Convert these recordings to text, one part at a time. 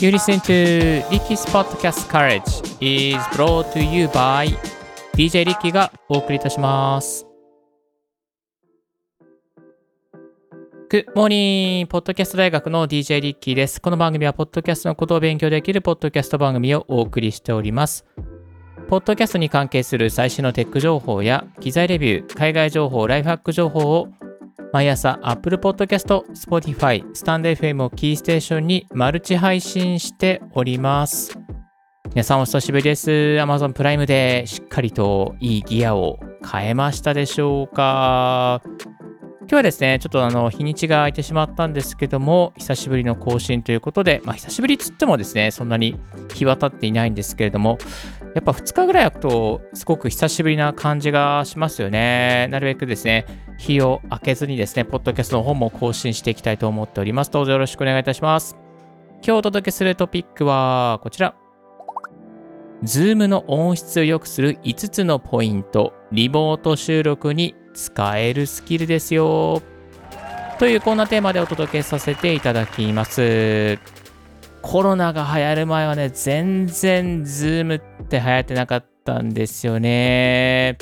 You listen to Ricky's Podcast Courage is brought to you by DJ リッキーがお送りいたします。Good morning! ポッドキャスト大学の DJ リッキーです。この番組は、ポッドキャストのことを勉強できるポッドキャスト番組をお送りしております。ポッドキャストに関係する最新のテック情報や機材レビュー、海外情報、ライフハック情報を毎朝 Apple Podcast、Spotify、スタンド FM をキーステーションにマルチ配信しております。皆さんお久しぶりです。Amazon プライムでしっかりといいギアを変えましたでしょうか今日はですね、ちょっとあの日にちが空いてしまったんですけども、久しぶりの更新ということで、まあ久しぶりっつってもですね、そんなに日は経っていないんですけれども、やっぱ2日ぐらい空くと、すごく久しぶりな感じがしますよね。なるべくですね、日を明けずにですね、ポッドキャストの方も更新していきたいと思っております。どうぞよろしくお願いいたします。今日お届けするトピックはこちら。Zoom の音質を良くする5つのポイント、リモート収録に使えるスキルですよ。というこんなテーマでお届けさせていただきます。コロナが流行る前はね、全然 Zoom って流行ってなかったんですよね。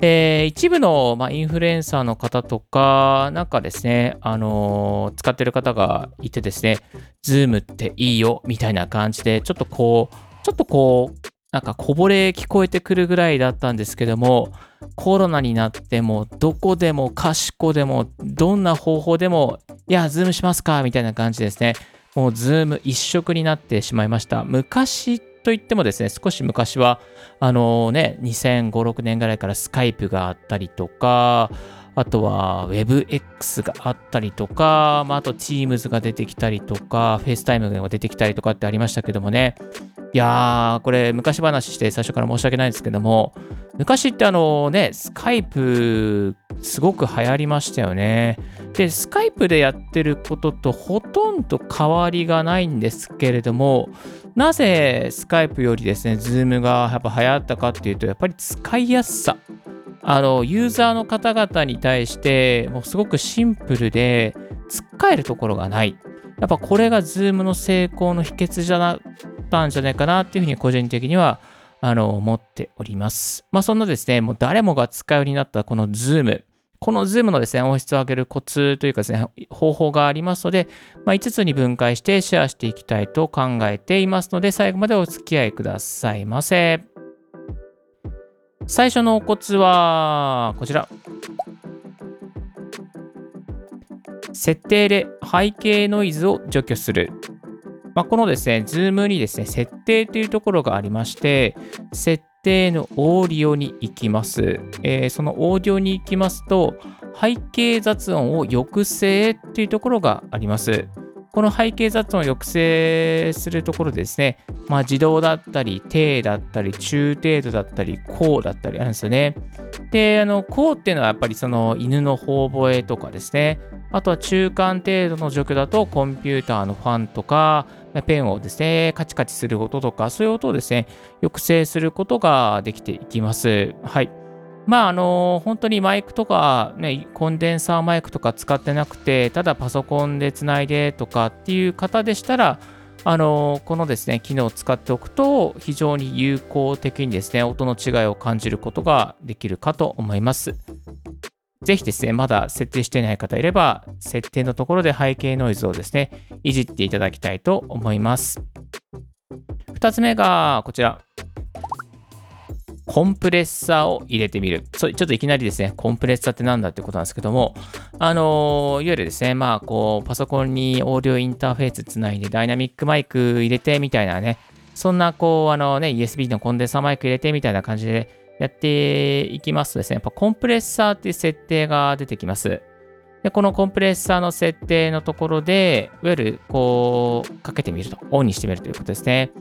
えー一部の、まあ、インフルエンサーの方とか、なんかですね、あのー使ってる方がいてですね、Zoom っていいよ、みたいな感じで、ちょっとこう、ちょっとこう、なんかこぼれ聞こえてくるぐらいだったんですけども、コロナになっても、どこでもかしこでも、どんな方法でも、いや、ズームしますかみたいな感じですね。もうズーム一色になってしまいました。昔といってもですね、少し昔は、あのね、2005、6年ぐらいからスカイプがあったりとか、あとは Webex があったりとか、まあ、あと Teams が出てきたりとか、FaceTime が出てきたりとかってありましたけどもね。いやー、これ昔話して最初から申し訳ないんですけども、昔ってあのね、スカイプすごく流行りましたよね。で、スカイプでやってることとほとんど変わりがないんですけれども、なぜスカイプよりですね、ズームがやっぱ流行ったかっていうと、やっぱり使いやすさ。あの、ユーザーの方々に対して、もうすごくシンプルで、つっかえるところがない。やっぱこれがズームの成功の秘訣じゃなったんじゃないかなっていうふうに個人的にはあの思っております。まあそんなですね、もう誰もが使うようになったこのズーム。このズームのですね、音質を上げるコツというかですね、方法がありますので、まあ、5つに分解してシェアしていきたいと考えていますので、最後までお付き合いくださいませ。最初のコツは、こちら。設定で背景ノイズを除去する。まあ、このですね、ズームにですね、設定というところがありまして、設定のオーディオに行きます。えーそのオーディオに行きますと、背景雑音を抑制というところがあります。この背景雑音を抑制するところですね、まあ、自動だったり、低だったり、中程度だったり、高だったりあるんですよね。で、あの、高っていうのはやっぱりその犬の頬吠えとかですね、あとは中間程度の除去だとコンピューターのファンとか、ペンをですね、カチカチする音とか、そういう音をですね、抑制することができていきます。はい。まあ、あの、本当にマイクとか、ね、コンデンサーマイクとか使ってなくて、ただパソコンでつないでとかっていう方でしたら、あの、このですね、機能を使っておくと、非常に有効的にですね、音の違いを感じることができるかと思います。ぜひですね、まだ設定していない方いれば、設定のところで背景ノイズをですね、いじっていただきたいと思います。二つ目がこちら。コンプレッサーを入れてみる。そちょっといきなりですね、コンプレッサーってなんだってことなんですけども、あのいわゆるですね、まあ、こう、パソコンにオーディオインターフェースつないで、ダイナミックマイク入れてみたいなね、そんな、こう、あのね、USB のコンデンサーマイク入れてみたいな感じでやっていきますとですね、やっぱコンプレッサーっていう設定が出てきます。で、このコンプレッサーの設定のところで、いわゆる、こう、かけてみると、オンにしてみるということですね。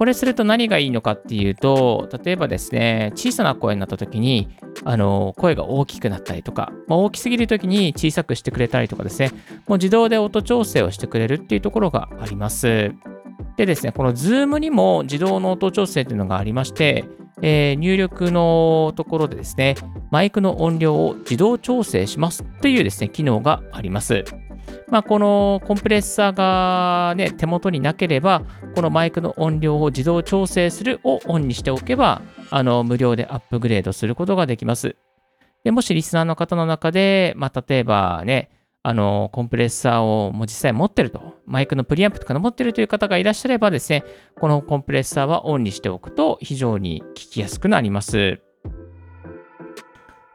これすると何がいいのかっていうと、例えばですね、小さな声になった時に、あの、声が大きくなったりとか、まあ、大きすぎる時に小さくしてくれたりとかですね、もう自動で音調整をしてくれるっていうところがあります。でですね、この Zoom にも自動の音調整っていうのがありまして、えー入力のところでですね、マイクの音量を自動調整しますというですね、機能があります。まあ、このコンプレッサーが、ね、手元になければ、このマイクの音量を自動調整するをオンにしておけば、あの無料でアップグレードすることができます。でもしリスナーの方の中で、まあ、例えばね、あの、コンプレッサーをもう実際持ってると、マイクのプリアンプとかの持ってるという方がいらっしゃればですね、このコンプレッサーはオンにしておくと非常に聞きやすくなります。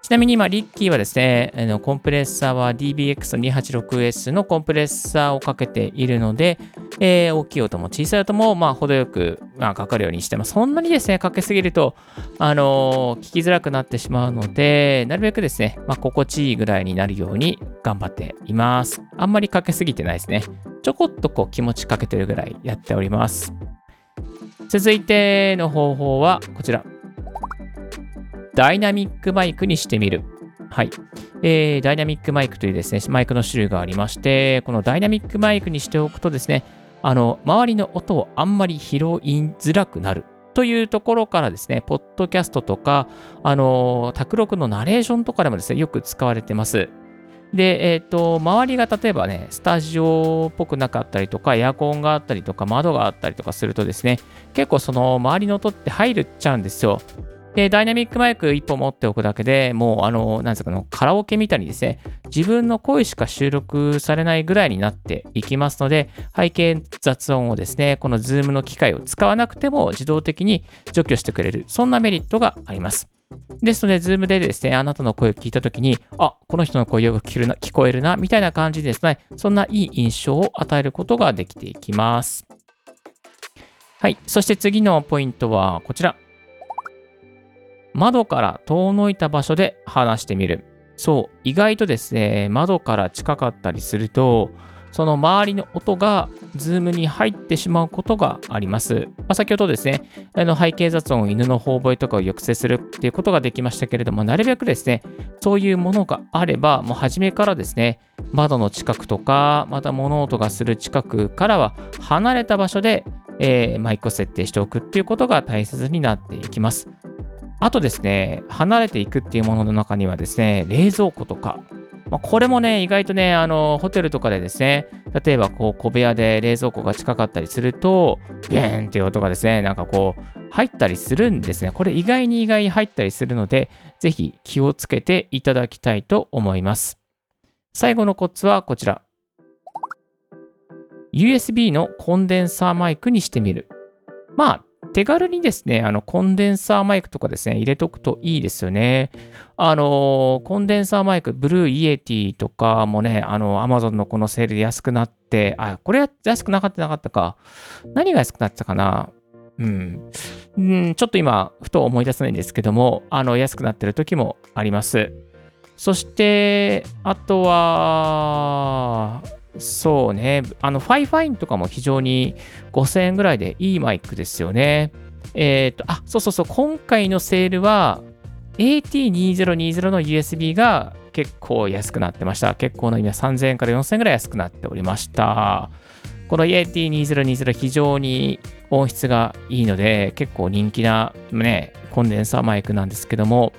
ちなみに今、リッキーはですね、あのコンプレッサーは DBX286S のコンプレッサーをかけているので、えー、大きい音も小さい音も、まあ、程よく、まあ、かかるようにしてます。そんなにですね、かけすぎると、あのー、聞きづらくなってしまうので、なるべくですね、まあ、心地いいぐらいになるように頑張っています。あんまりかけすぎてないですね。ちょこっとこう気持ちかけてるぐらいやっております。続いての方法はこちら。ダイナミックマイクにしてみる。はい。えー、ダイナミックマイクというですね、マイクの種類がありまして、このダイナミックマイクにしておくとですね、あの、周りの音をあんまり拾いづらくなるというところからですね、ポッドキャストとか、あの、卓録のナレーションとかでもですね、よく使われてます。で、えっ、ー、と、周りが例えばね、スタジオっぽくなかったりとか、エアコンがあったりとか、窓があったりとかするとですね、結構その周りの音って入っちゃうんですよ。で、ダイナミックマイク1本持っておくだけでもう、あの、なんですか、カラオケみたいにですね、自分の声しか収録されないぐらいになっていきますので、背景雑音をですね、この Zoom の機械を使わなくても自動的に除去してくれる、そんなメリットがあります。ですので、Zoom でですね、あなたの声を聞いたときに、あ、この人の声よく聞けるな聞こえるな、みたいな感じでですね、そんないい印象を与えることができていきます。はい。そして次のポイントはこちら。窓から遠のいた場所で話してみる。そう、意外とですね、窓から近かったりすると、その周りの音がズームに入ってしまうことがあります。まあ、先ほどですね、あの背景雑音、犬の頬声とかを抑制するっていうことができましたけれども、なるべくですね、そういうものがあれば、もう初めからですね、窓の近くとか、また物音がする近くからは離れた場所で、えー、マイクを設定しておくっていうことが大切になっていきます。あとですね、離れていくっていうものの中にはですね、冷蔵庫とか、まあ、これもね、意外とね、あの、ホテルとかでですね、例えばこう小部屋で冷蔵庫が近かったりすると、ビーンっていう音がですね、なんかこう、入ったりするんですね。これ意外に意外に入ったりするので、ぜひ気をつけていただきたいと思います。最後のコツはこちら。USB のコンデンサーマイクにしてみる。まあ、手軽にですね、あの、コンデンサーマイクとかですね、入れとくといいですよね。あの、コンデンサーマイク、 Blue Yeti とかもね、あの、アマゾンのこのセールで安くなって、あ、これ安くなかったなかったか。何が安くなったかなうん、うん、ちょっと今、ふと思い出せないんですけども、あの、安くなってる時もあります。そして、あとは、そうね。あの、 FIFINE とかも非常に5000円ぐらいでいいマイクですよね。えっ、ー、と、あ、そうそうそう。今回のセールは AT2020 の USB が結構安くなってました。結構の今3000円から4000円ぐらい安くなっておりました。この AT2020 非常に音質がいいので結構人気なね、コンデンサーマイクなんですけども、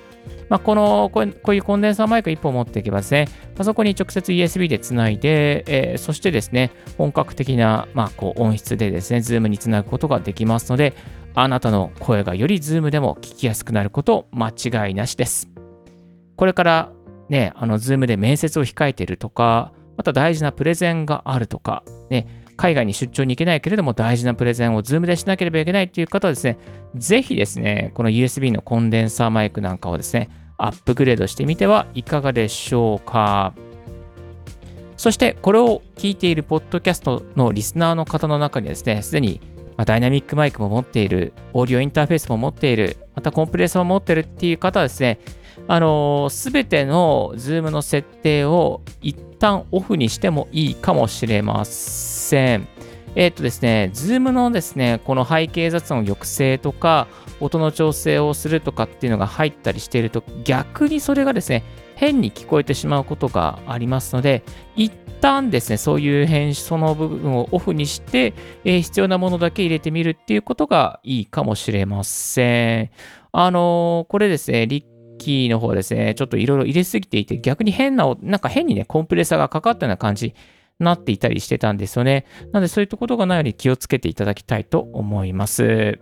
まあ、このこういうコンデンサーマイク1本持っていけばですね、パソコンに直接 USB でつないで、えー、そしてですね、本格的な、まあ、こう音質でですね、ズームにつなぐことができますので、あなたの声がよりズームでも聞きやすくなること間違いなしです。これからね、あの、ズームで面接を控えているとか、また大事なプレゼンがあるとか、ね、海外に出張に行けないけれども大事なプレゼンを Zoom でしなければいけないという方はですね、ぜひですね、この USB のコンデンサーマイクなんかをですね、アップグレードしてみてはいかがでしょうか。そして、これを聞いているポッドキャストのリスナーの方の中にですね、すでにダイナミックマイクも持っている、オーディオインターフェースも持っている、またコンプレッサーも持っているっていう方はですね、あのす、べての Zoom の設定を一旦オフにしてもいいかもしれません。せんえっ、とですね、Zoom のですね、この背景雑音抑制とか、音の調整をするとかっていうのが入ったりしていると、逆にそれがですね、変に聞こえてしまうことがありますので、一旦ですね、そういう編集、その部分をオフにして、えー、必要なものだけ入れてみるっていうことがいいかもしれません。あのー、これですね、リッキーの方ですね、ちょっといろいろ入れすぎていて、逆に変な、なんか変にね、コンプレッサーがかかったような感じなっていたりしてたんですよね。なのでそういったことがないように気をつけていただきたいと思います。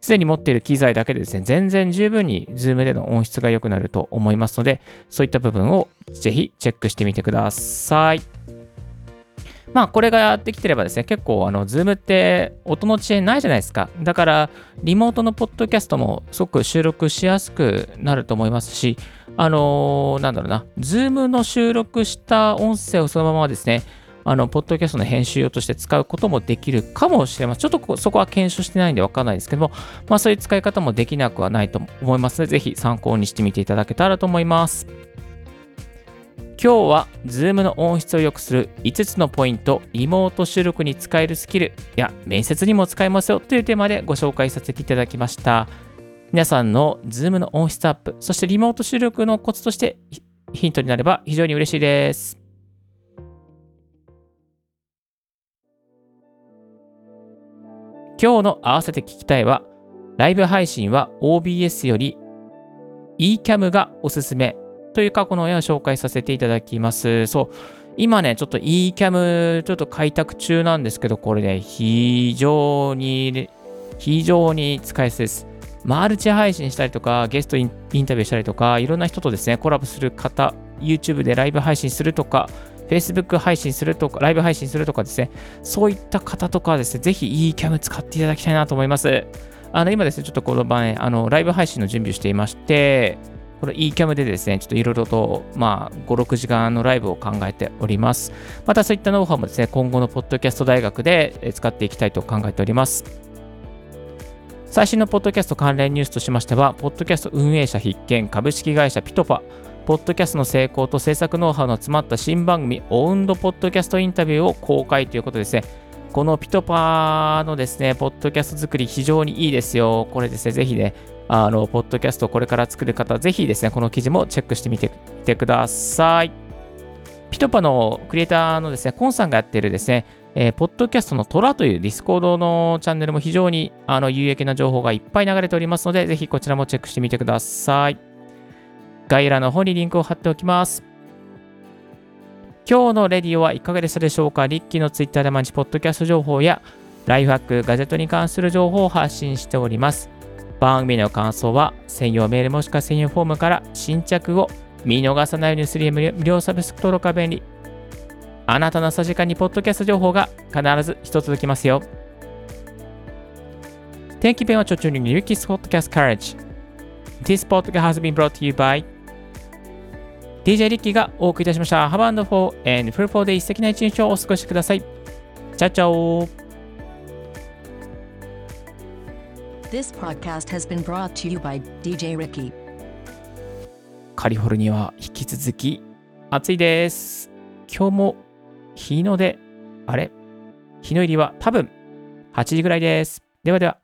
すでに持っている機材だけでですね、全然十分に Zoom での音質が良くなると思いますので、そういった部分をぜひチェックしてみてください。まあ、これができてればですね、結構、あの、ズームって音の遅延ないじゃないですか。だから、リモートのポッドキャストもすごく収録しやすくなると思いますし、あのー、なんだろうな、ズームの収録した音声をそのままですね、あの、ポッドキャストの編集用として使うこともできるかもしれません。ちょっとそこは検証してないんでわかんないですけども、まあそういう使い方もできなくはないと思いますので、ぜひ参考にしてみていただけたらと思います。今日は Zoom の音質を良くする5つのポイント、リモート収録に使えるスキルや面接にも使えますよというテーマでご紹介させていただきました。皆さんの Zoom の音質アップ、そしてリモート収録のコツとしてヒントになれば非常に嬉しいです。今日の合わせて聞きたいは、ライブ配信は OBS より eCam がおすすめという過去の絵を紹介させていただきます。そう。今ね、ちょっと eCam ちょっと開拓中なんですけど、これね、非常に、非常に使いやすいです。マルチ配信したりとか、ゲストインタビューしたりとか、いろんな人とですね、コラボする方、YouTube でライブ配信するとか、Facebook 配信するとか、ライブ配信するとかですね、そういった方とかですね、ぜひ eCam 使っていただきたいなと思います。あの、今ですね、ちょっとこの場合、あの、ライブ配信の準備をしていまして、この eCam でですね、ちょっといろいろと、まあ、5、6時間のライブを考えております。またそういったノウハウもですね、今後のポッドキャスト大学で使っていきたいと考えております。最新のポッドキャスト関連ニュースとしましては、ポッドキャスト運営者必見株式会社ピトパ、ポッドキャストの成功と制作ノウハウの詰まった新番組、オウンドポッドキャストインタビューを公開ということですね。このピトパのですね、ポッドキャスト作り非常にいいですよ。これですね、ぜひね、あの、ポッドキャストをこれから作る方、ぜひですね、この記事もチェックしてみててください。ピトパのクリエイターのですね、コンさんがやっているですね、えー、ポッドキャストのトラというディスコードのチャンネルも非常にあの有益な情報がいっぱい流れておりますので、ぜひこちらもチェックしてみてください。概要欄の方にリンクを貼っておきます。今日のレディオはいかがでしたでしょうか？リッキーのツイッターで毎日ポッドキャスト情報やライフハック、ガジェットに関する情報を発信しております。番組の感想は専用メールもしくは専用フォームから新着を見逃さないようにする無料サブスク登録が便利。あなたのさじかにポッドキャスト情報が必ず一つ届きますよ。天気弁はちょちょにリュキスポッドキャストカレッジ。This podcast has been brought to you by DJ リッキーがお送りいたしました。Have a wonderful and fruitful day 素敵な一日をお過ごしください。チャチャオ This podcast has been brought to you by DJ Ricky カリフォルニアは引き続き暑いです。今日も日の出、あれ？日の入りは多分8時ぐらいです。ではでは。